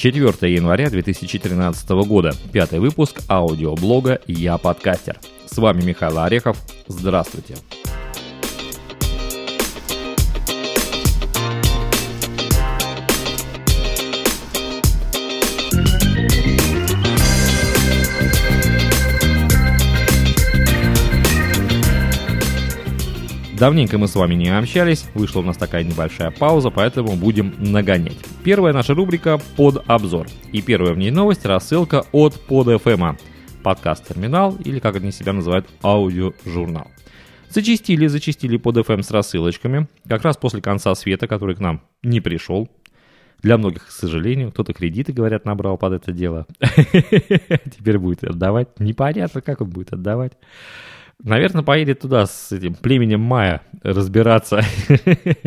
4 января 2013 года. Пятый выпуск аудиоблога «Я подкастер». С вами Михаил Орехов. Здравствуйте. Давненько мы с вами не общались, вышла у нас такая небольшая пауза, поэтому будем нагонять. Первая наша рубрика «Под обзор». И первая в ней новость – рассылка от Под FM. Подкаст-терминал, или как они себя называют, аудиожурнал. Зачистили, зачистили под FM с рассылочками, как раз после конца света, который к нам не пришел. Для многих, к сожалению, кто-то кредиты, говорят, набрал под это дело. Теперь будет отдавать. Непонятно, как он будет отдавать. Наверное, поедет туда с этим племенем Майя разбираться.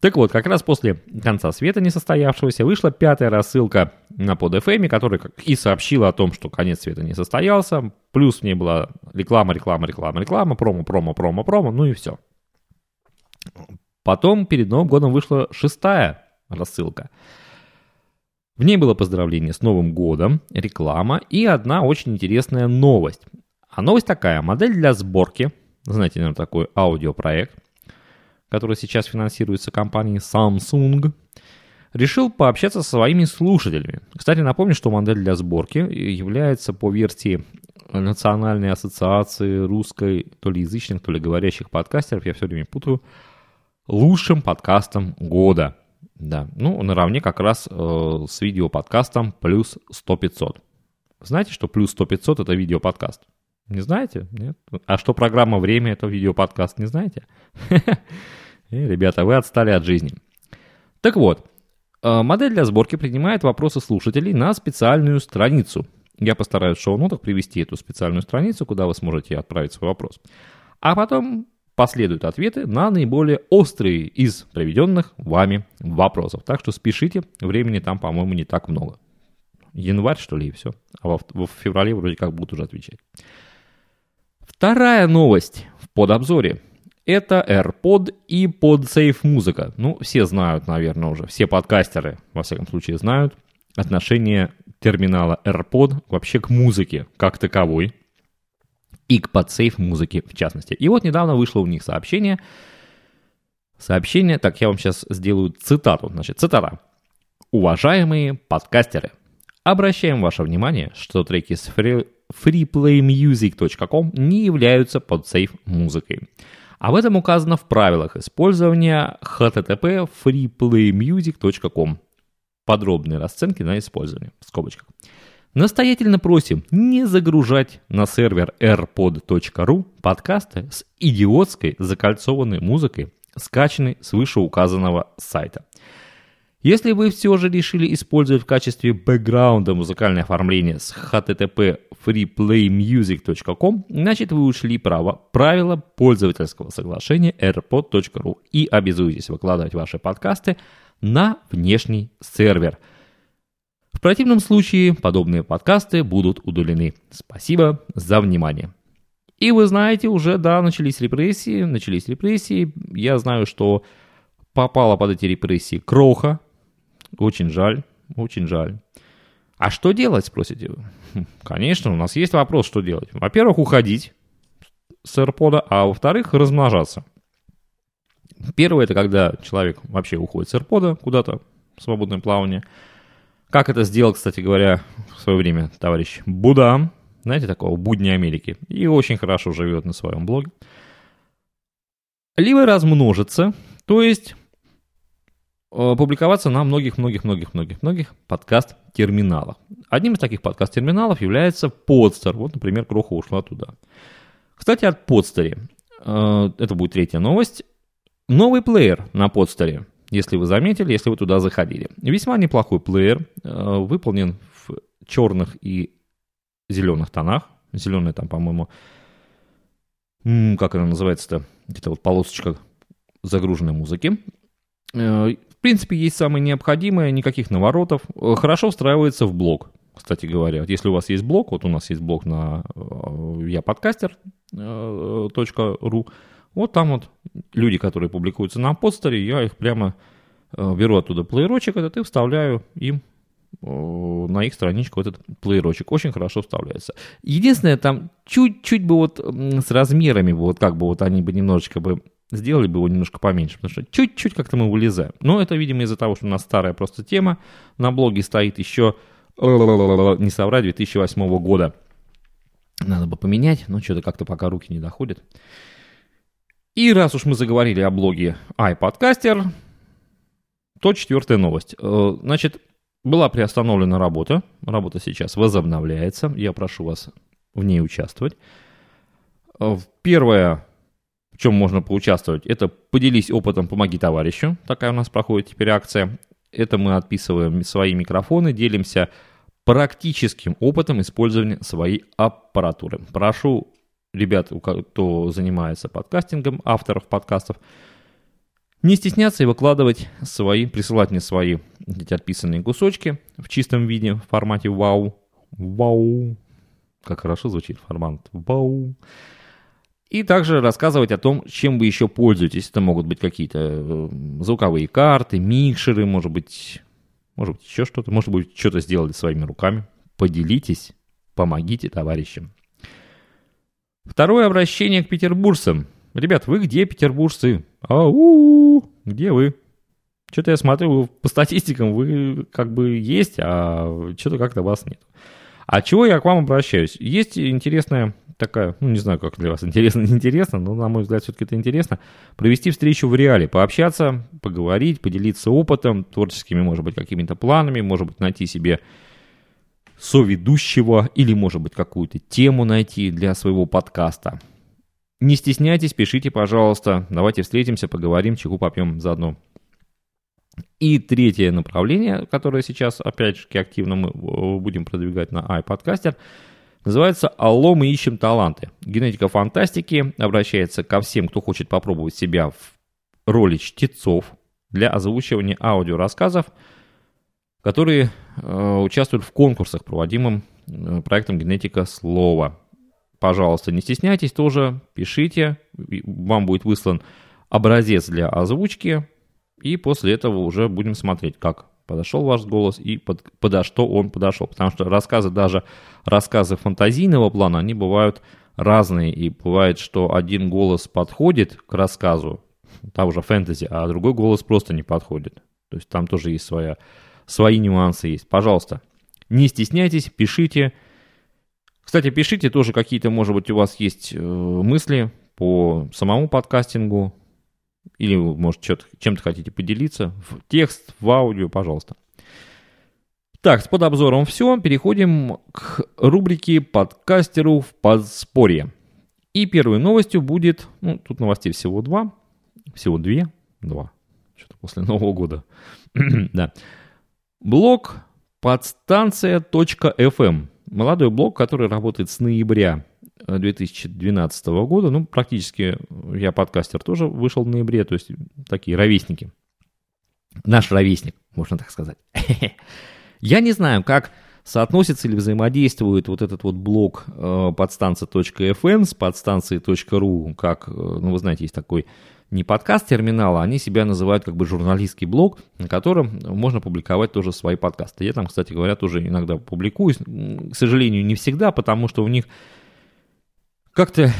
Так вот, как раз после конца света несостоявшегося вышла пятая рассылка на под FM, которая и сообщила о том, что конец света не состоялся. Плюс в ней была реклама, реклама, реклама, реклама, промо, промо, промо, промо, ну и все. Потом перед Новым годом вышла шестая рассылка. В ней было поздравление с Новым годом, реклама и одна очень интересная новость. А новость такая. Модель для сборки, знаете, наверное, такой аудиопроект, который сейчас финансируется компанией Samsung, решил пообщаться со своими слушателями. Кстати, напомню, что модель для сборки является по версии Национальной ассоциации русской, то ли язычных, то ли говорящих подкастеров, я все время путаю, лучшим подкастом года. Да, ну, наравне как раз э, с видеоподкастом плюс 100-500. Знаете, что плюс 100-500 это видеоподкаст? Не знаете? Нет? А что программа «Время» — это видеоподкаст, не знаете? Ребята, вы отстали от жизни. Так вот, э, модель для сборки принимает вопросы слушателей на специальную страницу. Я постараюсь в шоу-нотах привести эту специальную страницу, куда вы сможете отправить свой вопрос. А потом последуют ответы на наиболее острые из приведенных вами вопросов. Так что спешите, времени там, по-моему, не так много. Январь, что ли, и все. А во, в феврале вроде как будут уже отвечать. Вторая новость в подобзоре. Это AirPod и PodSafe музыка. Ну, все знают, наверное, уже, все подкастеры, во всяком случае, знают отношение терминала AirPod вообще к музыке как таковой и к PodSafe музыке в частности. И вот недавно вышло у них сообщение, сообщение, так, я вам сейчас сделаю цитату, значит, цитата. Уважаемые подкастеры, обращаем ваше внимание, что треки с фри freeplaymusic.com не являются под сейф музыкой. Об этом указано в правилах использования http freeplaymusic.com. Подробные расценки на использование. В скобочках. Настоятельно просим не загружать на сервер airpod.ru подкасты с идиотской закольцованной музыкой, скачанной с вышеуказанного сайта. Если вы все же решили использовать в качестве бэкграунда музыкальное оформление с http freeplaymusic.com, значит вы учли право, правила пользовательского соглашения airpod.ru и обязуетесь выкладывать ваши подкасты на внешний сервер. В противном случае подобные подкасты будут удалены. Спасибо за внимание. И вы знаете, уже, да, начались репрессии, начались репрессии. Я знаю, что попала под эти репрессии Кроха, очень жаль, очень жаль. А что делать, спросите вы? Хм, конечно, у нас есть вопрос, что делать. Во-первых, уходить с AirPod, а во-вторых, размножаться. Первое, это когда человек вообще уходит с AirPod куда-то в свободное плавание. Как это сделал, кстати говоря, в свое время товарищ Буда, знаете, такого будни Америки, и очень хорошо живет на своем блоге. Либо размножиться, то есть публиковаться на многих-многих-многих-многих-многих подкаст-терминалах. Одним из таких подкаст-терминалов является Podster. Вот, например, Кроха ушла туда. Кстати, от Podster. Э, это будет третья новость. Новый плеер на Podster. Если вы заметили, если вы туда заходили. Весьма неплохой плеер. Э, выполнен в черных и зеленых тонах. Зеленый там, по-моему, как она называется-то? Где-то вот полосочка загруженной музыки. Принципе, есть самое необходимое, никаких наворотов. Э, хорошо встраивается в блог, кстати говоря. Если у вас есть блог, вот у нас есть блог на э, я подкастер э, вот там вот люди, которые публикуются на подстере, я их прямо беру оттуда плеерочек этот и вставляю им на их страничку этот плеерочек. Очень хорошо вставляется. Единственное, там чуть-чуть бы вот с размерами, вот как бы вот они бы немножечко бы сделали бы его немножко поменьше, потому что чуть-чуть как-то мы вылезаем. Но это, видимо, из-за того, что у нас старая просто тема. На блоге стоит еще, не соврать, 2008 года. Надо бы поменять, но что-то как-то пока руки не доходят. И раз уж мы заговорили о блоге iPodcaster, то четвертая новость. Э, значит, была приостановлена работа. Работа сейчас возобновляется. Я прошу вас в ней участвовать. Э, первое, чем можно поучаствовать, это поделись опытом «Помоги товарищу». Такая у нас проходит теперь акция. Это мы отписываем свои микрофоны, делимся практическим опытом использования своей аппаратуры. Прошу ребят, кто занимается подкастингом, авторов подкастов, не стесняться и выкладывать свои, присылать мне свои эти отписанные кусочки в чистом виде, в формате вау. Вау. Как хорошо звучит формат вау. И также рассказывать о том, чем вы еще пользуетесь. Это могут быть какие-то э, звуковые карты, микшеры, может быть, может быть еще что-то. Может быть, что-то сделали своими руками. Поделитесь, помогите товарищам. Второе обращение к петербуржцам. Ребят, вы где, петербуржцы? Ау, где вы? Что-то я смотрю, по статистикам вы как бы есть, а что-то как-то вас нет. А чего я к вам обращаюсь? Есть интересная такая, ну не знаю, как для вас интересно, не интересно, но на мой взгляд все-таки это интересно, провести встречу в реале, пообщаться, поговорить, поделиться опытом, творческими, может быть, какими-то планами, может быть, найти себе соведущего или, может быть, какую-то тему найти для своего подкаста. Не стесняйтесь, пишите, пожалуйста. Давайте встретимся, поговорим, чеку попьем заодно. И третье направление, которое сейчас, опять же, активно мы э, будем продвигать на iPodcaster, называется «Алло, мы ищем таланты». Генетика фантастики обращается ко всем, кто хочет попробовать себя в роли чтецов для озвучивания аудиорассказов – которые э, участвуют в конкурсах, проводимым э, проектом «Генетика слова». Пожалуйста, не стесняйтесь тоже, пишите, вам будет выслан образец для озвучки, и после этого уже будем смотреть, как подошел ваш голос и под, подо что он подошел. Потому что рассказы, даже рассказы фантазийного плана, они бывают разные. И бывает, что один голос подходит к рассказу, там уже фэнтези, а другой голос просто не подходит. То есть там тоже есть своя свои нюансы есть. Пожалуйста, не стесняйтесь, пишите. Кстати, пишите тоже какие-то, может быть, у вас есть э, мысли по самому подкастингу, или, может, чем-то хотите поделиться, в текст, в аудио, пожалуйста. Так, с подобзором все. Переходим к рубрике «Подкастеру в подспорье». И первой новостью будет, ну, тут новостей всего два, всего две, два, что-то после Нового года, да. Блог подстанция.fm. Молодой блог, который работает с ноября 2012 года. Ну, практически я подкастер тоже вышел в ноябре, то есть такие ровесники. Наш ровесник, можно так сказать. Я не знаю, как соотносится или взаимодействует вот этот вот блог э, подстанция.fm с подстанцией.ру, как, э, ну, вы знаете, есть такой не подкаст терминала, они себя называют как бы журналистский блог, на котором можно публиковать тоже свои подкасты. Я там, кстати говоря, тоже иногда публикуюсь. К сожалению, не всегда, потому что у них как-то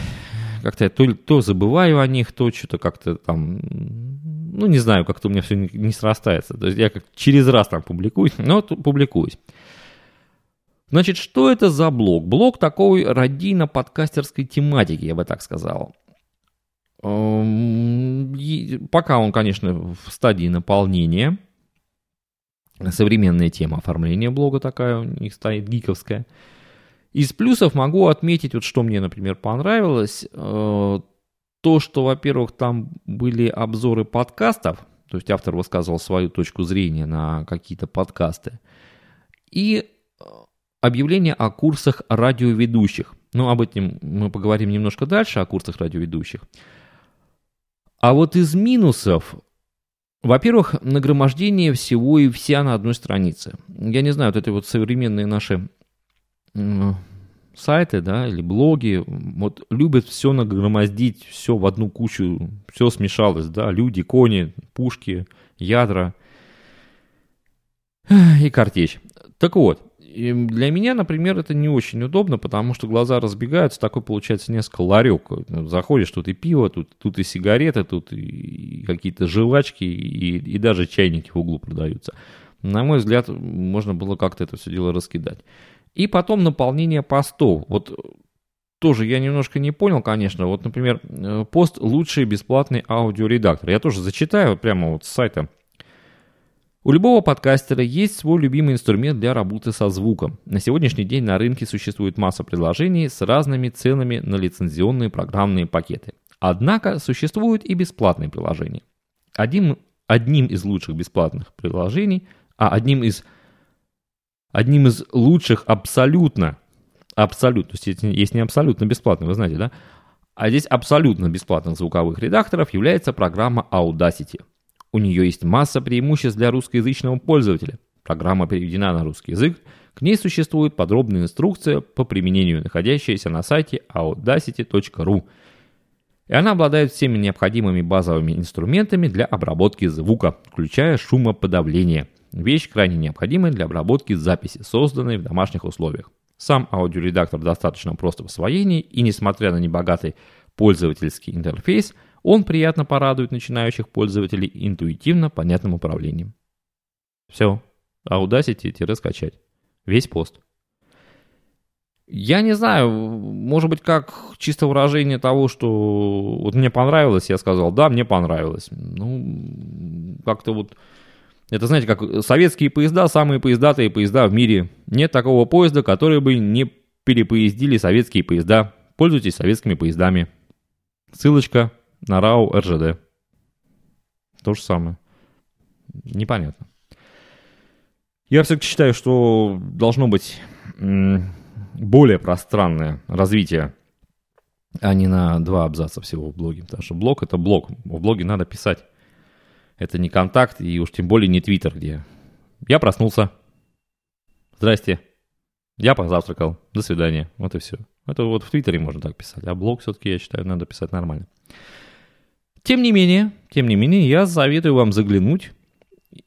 как-то я то, то забываю о них, то что-то как-то там, ну, не знаю, как-то у меня все не, не срастается. То есть я как через раз там публикуюсь, но публикуюсь. Значит, что это за блог? Блог такой радийно-подкастерской тематики, я бы так сказал. Эм, пока он, конечно, в стадии наполнения. Современная тема оформления блога такая у них стоит, гиковская. Из плюсов могу отметить, вот что мне, например, понравилось. Э, то, что, во-первых, там были обзоры подкастов, то есть автор высказывал свою точку зрения на какие-то подкасты. И э, объявление о курсах радиоведущих. Ну, об этом мы поговорим немножко дальше, о курсах радиоведущих. А вот из минусов, во-первых, нагромождение всего и вся на одной странице. Я не знаю, вот это вот современные наши сайты, да, или блоги, вот любят все нагромоздить, все в одну кучу, все смешалось, да, люди, кони, пушки, ядра и картечь. Так вот, для меня, например, это не очень удобно, потому что глаза разбегаются, такой получается несколько ларек. Заходишь, тут и пиво, тут, тут и сигареты, тут и какие-то жвачки, и, и даже чайники в углу продаются. На мой взгляд, можно было как-то это все дело раскидать. И потом наполнение постов. Вот тоже я немножко не понял, конечно. Вот, например, э, пост «Лучший бесплатный аудиоредактор». Я тоже зачитаю прямо вот с сайта у любого подкастера есть свой любимый инструмент для работы со звуком. На сегодняшний день на рынке существует масса приложений с разными ценами на лицензионные программные пакеты. Однако существуют и бесплатные приложения. Одним, одним из лучших бесплатных приложений, а одним из, одним из лучших абсолютно, абсолютно, то есть есть не абсолютно бесплатный, вы знаете, да? А здесь абсолютно бесплатных звуковых редакторов является программа Audacity – у нее есть масса преимуществ для русскоязычного пользователя. Программа переведена на русский язык, к ней существует подробная инструкция по применению, находящаяся на сайте audacity.ru. И она обладает всеми необходимыми базовыми инструментами для обработки звука, включая шумоподавление. Вещь крайне необходимая для обработки записи, созданной в домашних условиях. Сам аудиоредактор достаточно прост в освоении, и несмотря на небогатый пользовательский интерфейс – он приятно порадует начинающих пользователей интуитивно понятным управлением. Все. Audacity-скачать. Весь пост. Я не знаю, может быть, как чисто выражение того, что вот мне понравилось, я сказал, да, мне понравилось. Ну, как-то вот, это знаете, как советские поезда, самые поездатые поезда в мире. Нет такого поезда, который бы не перепоездили советские поезда. Пользуйтесь советскими поездами. Ссылочка на РАУ РЖД. То же самое. Непонятно. Я все-таки считаю, что должно быть более пространное развитие, а не на два абзаца всего в блоге. Потому что блог это блог. В блоге надо писать. Это не контакт и уж тем более не твиттер, где я проснулся. Здрасте. Я позавтракал. До свидания. Вот и все. Это вот в Твиттере можно так писать. А блог все-таки, я считаю, надо писать нормально. Тем не менее, тем не менее, я советую вам заглянуть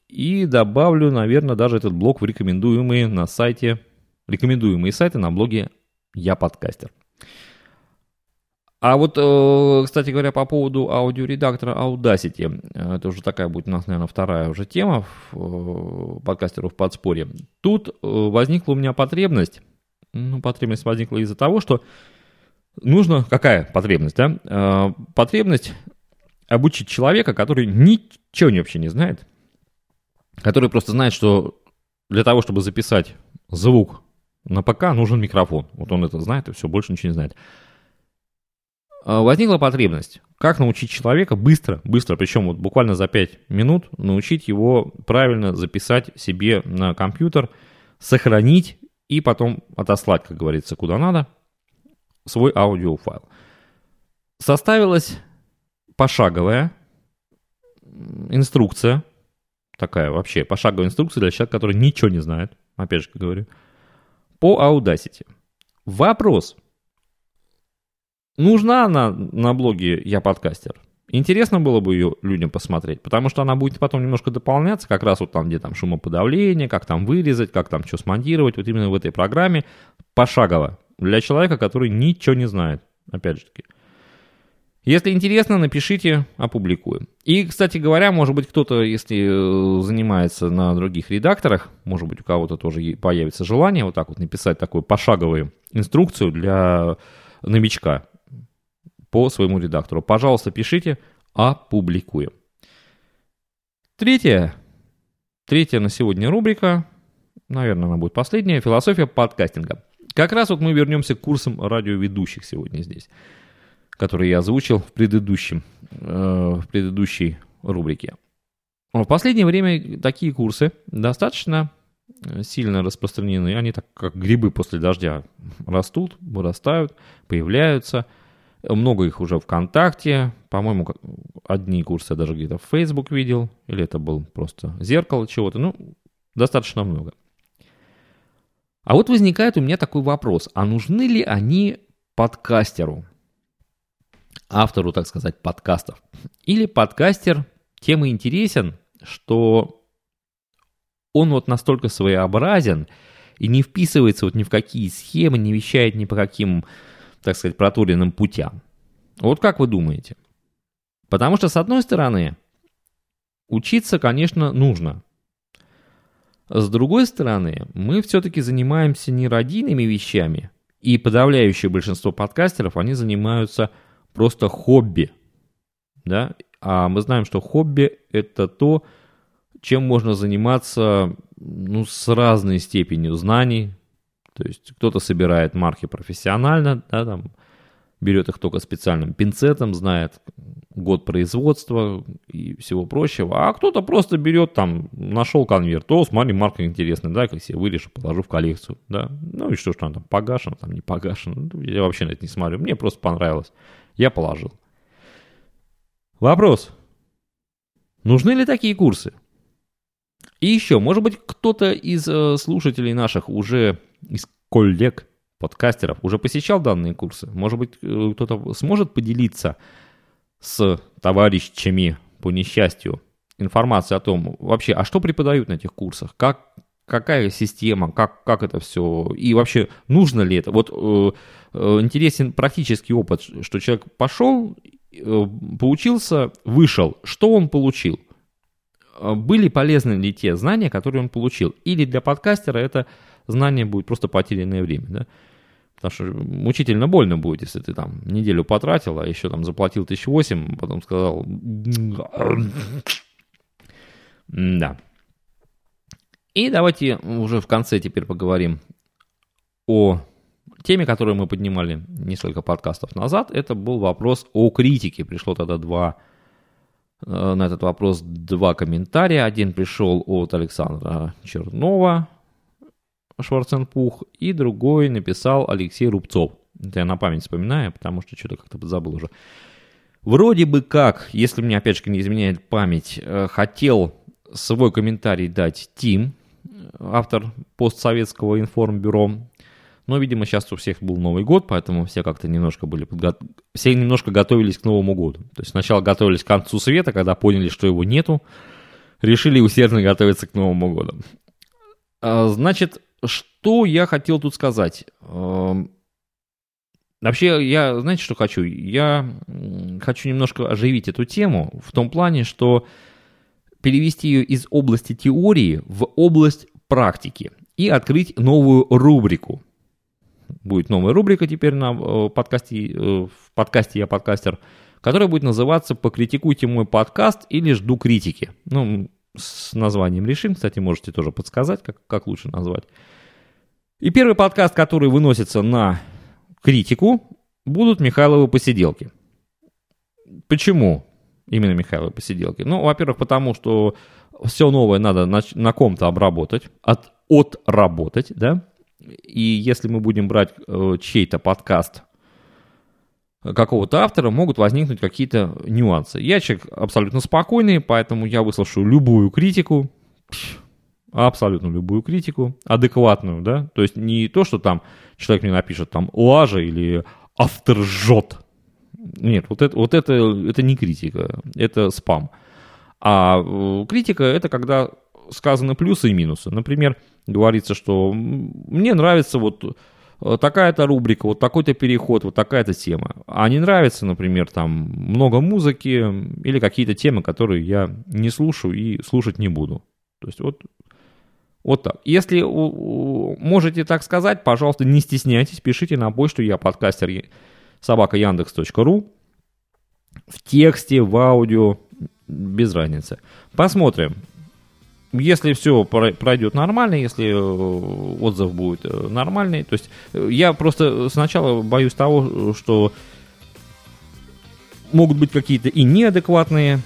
и добавлю, наверное, даже этот блог в рекомендуемые на сайте, рекомендуемые сайты на блоге Я Подкастер. А вот, э, кстати говоря, по поводу аудиоредактора Audacity, э, это уже такая будет у нас, наверное, вторая уже тема в э, подкастеров подспорье. Тут возникла у меня потребность, ну, потребность возникла из-за того, что нужно, какая потребность, да? Потребность обучить человека, который ничего вообще не знает, который просто знает, что для того, чтобы записать звук на ПК, нужен микрофон. Вот он это знает и все, больше ничего не знает. А, возникла потребность, как научить человека быстро, быстро, причем вот буквально за 5 минут, научить его правильно записать себе на компьютер, сохранить и потом отослать, как говорится, куда надо, свой аудиофайл. Составилась пошаговая инструкция, такая вообще пошаговая инструкция для человека, который ничего не знает, опять же говорю, по Audacity. Вопрос. Нужна она на блоге «Я подкастер»? Интересно было бы ее людям посмотреть, потому что она будет потом немножко дополняться, как раз вот там, где там шумоподавление, как там вырезать, как там что смонтировать, вот именно в этой программе пошагово для человека, который ничего не знает, опять же таки. Если интересно, напишите, опубликуем. И, кстати говоря, может быть, кто-то, если э, занимается на других редакторах, может быть, у кого-то тоже появится желание вот так вот написать такую пошаговую инструкцию для новичка по своему редактору. Пожалуйста, пишите, опубликуем. Третья, третья на сегодня рубрика, наверное, она будет последняя, философия подкастинга. Как раз вот мы вернемся к курсам радиоведущих сегодня здесь который я озвучил в, предыдущем, э, в предыдущей рубрике. В последнее время такие курсы достаточно э, сильно распространены. Они так как грибы после дождя растут, вырастают, появляются. Много их уже ВКонтакте. По-моему, одни курсы я даже где-то в Facebook видел. Или это был просто зеркало чего-то. Ну, достаточно много. А вот возникает у меня такой вопрос. А нужны ли они подкастеру? автору, так сказать, подкастов. Или подкастер тем и интересен, что он вот настолько своеобразен и не вписывается вот ни в какие схемы, не вещает ни по каким, так сказать, проторенным путям. Вот как вы думаете? Потому что, с одной стороны, учиться, конечно, нужно. С другой стороны, мы все-таки занимаемся не родийными вещами, и подавляющее большинство подкастеров, они занимаются просто хобби. Да? А мы знаем, что хобби – это то, чем можно заниматься ну, с разной степенью знаний. То есть кто-то собирает марки профессионально, да, там, берет их только специальным пинцетом, знает год производства и всего прочего, а кто-то просто берет там, нашел конверт, о, смотри, марка интересная, да, как себе вырежу, положу в коллекцию, да, ну и что ж там, там погашено, там не погашено, ну, я вообще на это не смотрю, мне просто понравилось, я положил. Вопрос, нужны ли такие курсы? И еще, может быть, кто-то из э, слушателей наших уже, из коллег, подкастеров, уже посещал данные курсы? Может быть, э, кто-то сможет поделиться с товарищами по несчастью информацией о том, вообще, а что преподают на этих курсах? Как, какая система, как, как это все, и вообще нужно ли это? Вот э, э, интересен практический опыт, что человек пошел, э, поучился, вышел, что он получил? Э, были полезны ли те знания, которые он получил? Или для подкастера это знание будет просто потерянное время, да? Потому что мучительно больно будет, если ты там неделю потратил, а еще там заплатил тысяч восемь, потом сказал... Да. И давайте уже в конце теперь поговорим о теме, которую мы поднимали несколько подкастов назад. Это был вопрос о критике. Пришло тогда два э, на этот вопрос два комментария. Один пришел от Александра Чернова, Шварценпух, и другой написал Алексей Рубцов. Это я на память вспоминаю, потому что что-то как-то забыл уже. Вроде бы как, если мне опять же не изменяет память, э, хотел свой комментарий дать Тим, автор постсоветского информбюро. Но, видимо, сейчас у всех был Новый год, поэтому все как-то немножко были подго... все немножко готовились к Новому году. То есть сначала готовились к концу света, когда поняли, что его нету, решили усердно готовиться к Новому году. А, значит, что я хотел тут сказать? Эм, вообще, я, знаете, что хочу? Я хочу немножко оживить эту тему в том плане, что перевести ее из области теории в область практики и открыть новую рубрику. Будет новая рубрика теперь на э, подкасте, э, в подкасте «Я подкастер», которая будет называться «Покритикуйте мой подкаст» или «Жду критики». Ну, с названием решим, кстати, можете тоже подсказать, как, как лучше назвать. И первый подкаст, который выносится на критику, будут Михайловы посиделки. Почему именно Михайловы посиделки? Ну, во-первых, потому что все новое надо на, на ком-то обработать, от, отработать, да. И если мы будем брать э, чей-то подкаст какого-то автора, могут возникнуть какие-то нюансы. Я человек абсолютно спокойный, поэтому я выслушаю любую критику, абсолютно любую критику, адекватную, да, то есть не то, что там человек мне напишет там лажа или автор жжет. Нет, вот это, вот это, это не критика, это спам. А э, критика это когда сказаны плюсы и минусы. Например, говорится, что мне нравится вот такая-то рубрика, вот такой-то переход, вот такая-то тема. А не нравится, например, там много музыки или какие-то темы, которые я не слушаю и слушать не буду. То есть вот вот так. Если можете так сказать, пожалуйста, не стесняйтесь, пишите на почту я подкастер собака яндекс.ру в тексте, в аудио, без разницы. Посмотрим. Если все пройдет нормально, если э, отзыв будет э, нормальный, то есть э, я просто сначала боюсь того, что могут быть какие-то и неадекватные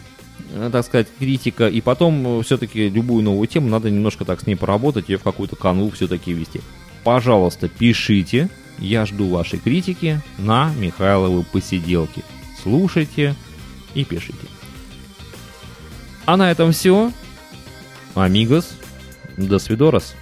так сказать, критика, и потом все-таки любую новую тему надо немножко так с ней поработать, ее в какую-то канву все-таки ввести. Пожалуйста, пишите, я жду вашей критики на Михайловы посиделки. Слушайте и пишите. А на этом все. Амигос. До свидорос.